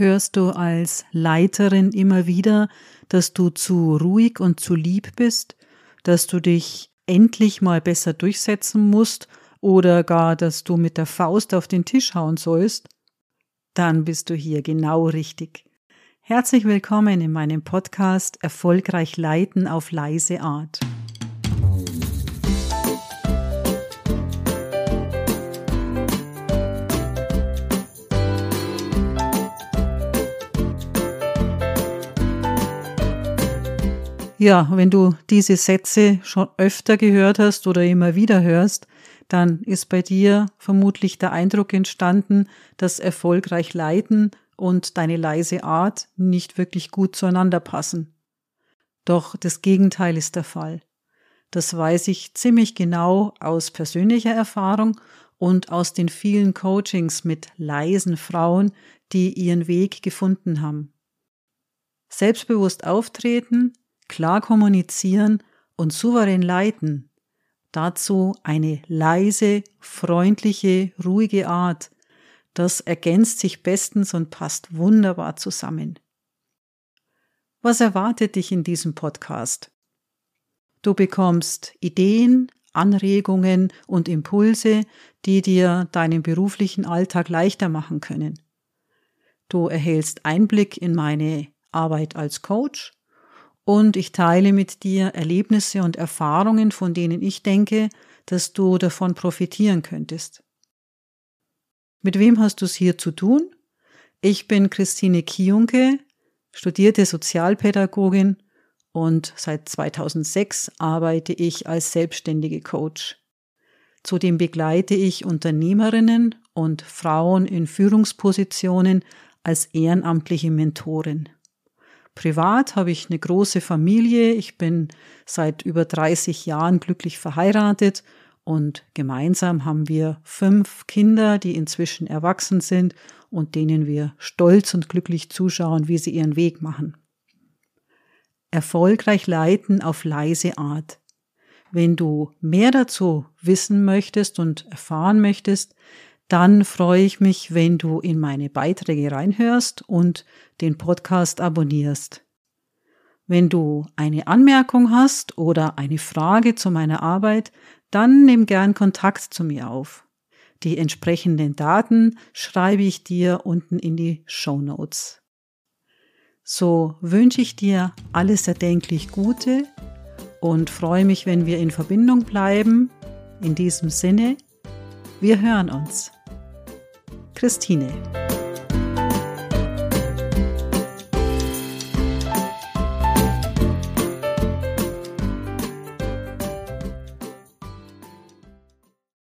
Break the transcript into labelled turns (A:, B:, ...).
A: Hörst du als Leiterin immer wieder, dass du zu ruhig und zu lieb bist, dass du dich endlich mal besser durchsetzen musst oder gar, dass du mit der Faust auf den Tisch hauen sollst? Dann bist du hier genau richtig. Herzlich willkommen in meinem Podcast Erfolgreich Leiten auf leise Art. Ja, wenn du diese Sätze schon öfter gehört hast oder immer wieder hörst, dann ist bei dir vermutlich der Eindruck entstanden, dass erfolgreich leiden und deine leise Art nicht wirklich gut zueinander passen. Doch das Gegenteil ist der Fall. Das weiß ich ziemlich genau aus persönlicher Erfahrung und aus den vielen Coachings mit leisen Frauen, die ihren Weg gefunden haben. Selbstbewusst auftreten, klar kommunizieren und souverän leiten. Dazu eine leise, freundliche, ruhige Art. Das ergänzt sich bestens und passt wunderbar zusammen. Was erwartet dich in diesem Podcast? Du bekommst Ideen, Anregungen und Impulse, die dir deinen beruflichen Alltag leichter machen können. Du erhältst Einblick in meine Arbeit als Coach und ich teile mit dir Erlebnisse und Erfahrungen, von denen ich denke, dass du davon profitieren könntest. Mit wem hast du es hier zu tun? Ich bin Christine Kionke, studierte Sozialpädagogin und seit 2006 arbeite ich als selbstständige Coach. Zudem begleite ich Unternehmerinnen und Frauen in Führungspositionen als ehrenamtliche Mentorin. Privat habe ich eine große Familie. Ich bin seit über 30 Jahren glücklich verheiratet und gemeinsam haben wir fünf Kinder, die inzwischen erwachsen sind und denen wir stolz und glücklich zuschauen, wie sie ihren Weg machen. Erfolgreich leiten auf leise Art. Wenn du mehr dazu wissen möchtest und erfahren möchtest, dann freue ich mich, wenn du in meine Beiträge reinhörst und den Podcast abonnierst. Wenn du eine Anmerkung hast oder eine Frage zu meiner Arbeit, dann nimm gern Kontakt zu mir auf. Die entsprechenden Daten schreibe ich dir unten in die Show Notes. So wünsche ich dir alles erdenklich Gute und freue mich, wenn wir in Verbindung bleiben. In diesem Sinne, wir hören uns. Christine.